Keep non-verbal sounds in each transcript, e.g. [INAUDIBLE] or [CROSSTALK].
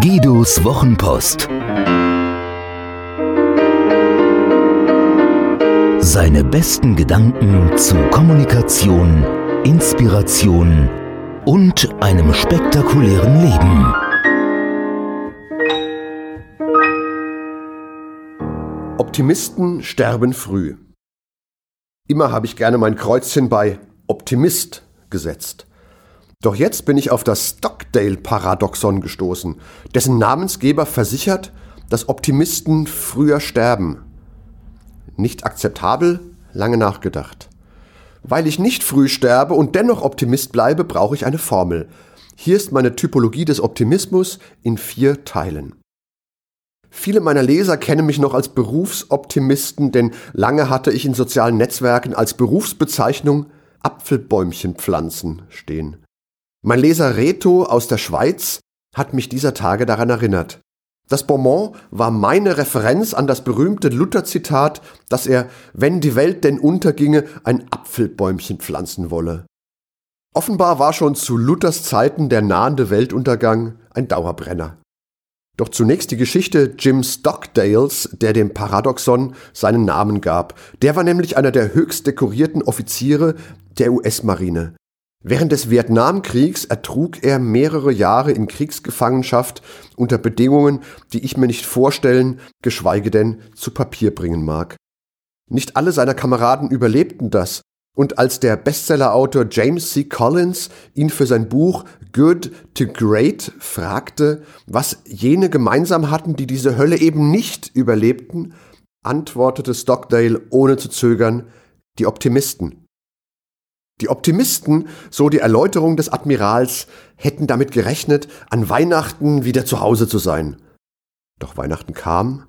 Guidos Wochenpost. Seine besten Gedanken zu Kommunikation, Inspiration und einem spektakulären Leben. Optimisten sterben früh. Immer habe ich gerne mein Kreuzchen bei Optimist gesetzt. Doch jetzt bin ich auf das Stockdale-Paradoxon gestoßen, dessen Namensgeber versichert, dass Optimisten früher sterben. Nicht akzeptabel, lange nachgedacht. Weil ich nicht früh sterbe und dennoch Optimist bleibe, brauche ich eine Formel. Hier ist meine Typologie des Optimismus in vier Teilen. Viele meiner Leser kennen mich noch als Berufsoptimisten, denn lange hatte ich in sozialen Netzwerken als Berufsbezeichnung Apfelbäumchen pflanzen stehen. Mein Leser Reto aus der Schweiz hat mich dieser Tage daran erinnert. Das Bonbon war meine Referenz an das berühmte Luther-Zitat, dass er, wenn die Welt denn unterginge, ein Apfelbäumchen pflanzen wolle. Offenbar war schon zu Luthers Zeiten der nahende Weltuntergang ein Dauerbrenner. Doch zunächst die Geschichte Jim Stockdales, der dem Paradoxon seinen Namen gab. Der war nämlich einer der höchst dekorierten Offiziere der US-Marine. Während des Vietnamkriegs ertrug er mehrere Jahre in Kriegsgefangenschaft unter Bedingungen, die ich mir nicht vorstellen, geschweige denn zu Papier bringen mag. Nicht alle seiner Kameraden überlebten das, und als der Bestsellerautor James C. Collins ihn für sein Buch Good to Great fragte, was jene gemeinsam hatten, die diese Hölle eben nicht überlebten, antwortete Stockdale ohne zu zögern, die Optimisten. Die Optimisten, so die Erläuterung des Admirals, hätten damit gerechnet, an Weihnachten wieder zu Hause zu sein. Doch Weihnachten kam,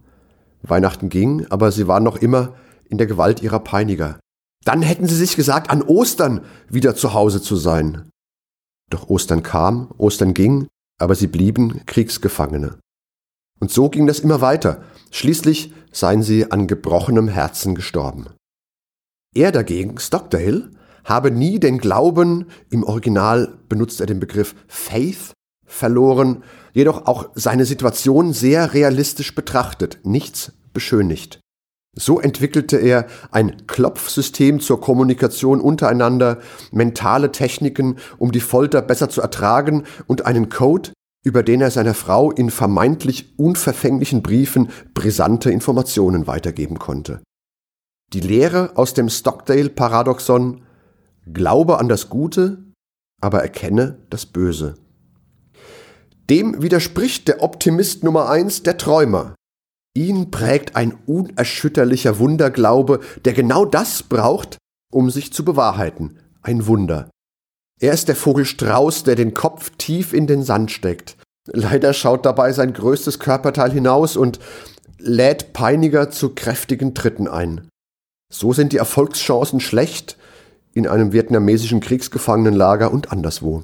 Weihnachten ging, aber sie waren noch immer in der Gewalt ihrer Peiniger. Dann hätten sie sich gesagt, an Ostern wieder zu Hause zu sein. Doch Ostern kam, Ostern ging, aber sie blieben Kriegsgefangene. Und so ging das immer weiter. Schließlich seien sie an gebrochenem Herzen gestorben. Er dagegen, Stockdale, habe nie den Glauben, im Original benutzt er den Begriff Faith, verloren, jedoch auch seine Situation sehr realistisch betrachtet, nichts beschönigt. So entwickelte er ein Klopfsystem zur Kommunikation untereinander, mentale Techniken, um die Folter besser zu ertragen und einen Code, über den er seiner Frau in vermeintlich unverfänglichen Briefen brisante Informationen weitergeben konnte. Die Lehre aus dem Stockdale-Paradoxon Glaube an das Gute, aber erkenne das Böse. Dem widerspricht der Optimist Nummer eins, der Träumer. Ihn prägt ein unerschütterlicher Wunderglaube, der genau das braucht, um sich zu bewahrheiten. Ein Wunder. Er ist der Vogel Strauß, der den Kopf tief in den Sand steckt. Leider schaut dabei sein größtes Körperteil hinaus und lädt Peiniger zu kräftigen Tritten ein. So sind die Erfolgschancen schlecht in einem vietnamesischen Kriegsgefangenenlager und anderswo.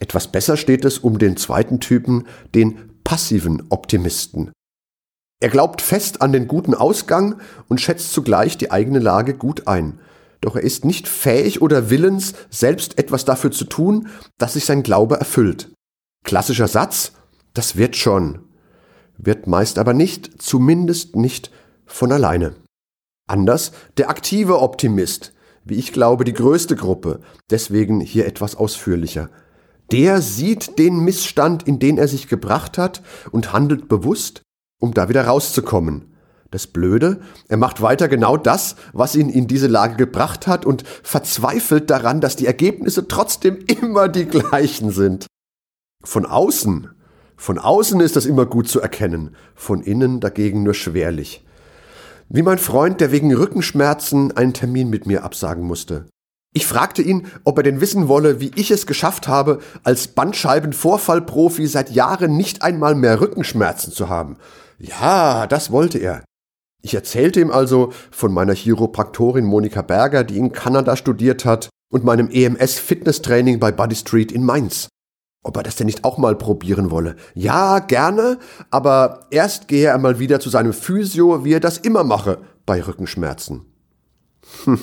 Etwas besser steht es um den zweiten Typen, den passiven Optimisten. Er glaubt fest an den guten Ausgang und schätzt zugleich die eigene Lage gut ein. Doch er ist nicht fähig oder willens, selbst etwas dafür zu tun, dass sich sein Glaube erfüllt. Klassischer Satz, das wird schon. Wird meist aber nicht, zumindest nicht von alleine. Anders der aktive Optimist, wie ich glaube, die größte Gruppe, deswegen hier etwas ausführlicher. Der sieht den Missstand, in den er sich gebracht hat und handelt bewusst, um da wieder rauszukommen. Das Blöde, er macht weiter genau das, was ihn in diese Lage gebracht hat und verzweifelt daran, dass die Ergebnisse trotzdem [LAUGHS] immer die gleichen sind. Von außen, von außen ist das immer gut zu erkennen, von innen dagegen nur schwerlich. Wie mein Freund, der wegen Rückenschmerzen einen Termin mit mir absagen musste. Ich fragte ihn, ob er denn wissen wolle, wie ich es geschafft habe, als Bandscheibenvorfallprofi seit Jahren nicht einmal mehr Rückenschmerzen zu haben. Ja, das wollte er. Ich erzählte ihm also von meiner Chiropraktorin Monika Berger, die in Kanada studiert hat, und meinem EMS Fitnesstraining bei Buddy Street in Mainz ob er das denn nicht auch mal probieren wolle. Ja, gerne, aber erst gehe er mal wieder zu seinem Physio, wie er das immer mache. bei Rückenschmerzen. Hm.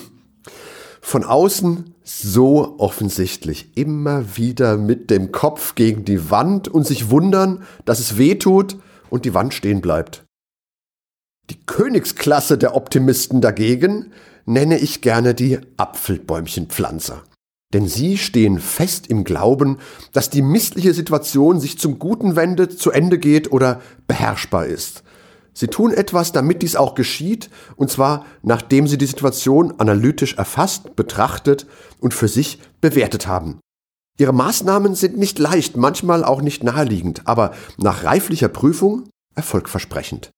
Von außen so offensichtlich. Immer wieder mit dem Kopf gegen die Wand und sich wundern, dass es weh tut und die Wand stehen bleibt. Die Königsklasse der Optimisten dagegen nenne ich gerne die Apfelbäumchenpflanzer. Denn sie stehen fest im Glauben, dass die missliche Situation sich zum Guten wendet, zu Ende geht oder beherrschbar ist. Sie tun etwas, damit dies auch geschieht, und zwar nachdem sie die Situation analytisch erfasst, betrachtet und für sich bewertet haben. Ihre Maßnahmen sind nicht leicht, manchmal auch nicht naheliegend, aber nach reiflicher Prüfung erfolgversprechend.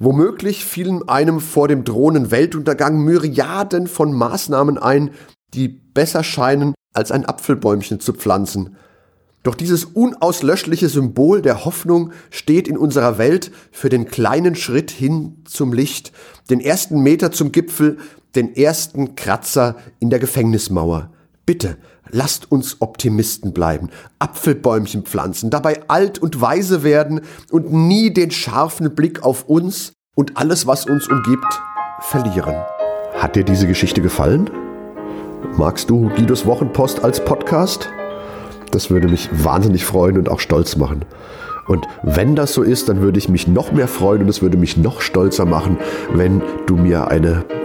Womöglich fielen einem vor dem drohenden Weltuntergang Myriaden von Maßnahmen ein, die besser scheinen, als ein Apfelbäumchen zu pflanzen. Doch dieses unauslöschliche Symbol der Hoffnung steht in unserer Welt für den kleinen Schritt hin zum Licht, den ersten Meter zum Gipfel, den ersten Kratzer in der Gefängnismauer. Bitte, lasst uns Optimisten bleiben, Apfelbäumchen pflanzen, dabei alt und weise werden und nie den scharfen Blick auf uns und alles, was uns umgibt, verlieren. Hat dir diese Geschichte gefallen? Magst du Guidos Wochenpost als Podcast? Das würde mich wahnsinnig freuen und auch stolz machen. Und wenn das so ist, dann würde ich mich noch mehr freuen und es würde mich noch stolzer machen, wenn du mir eine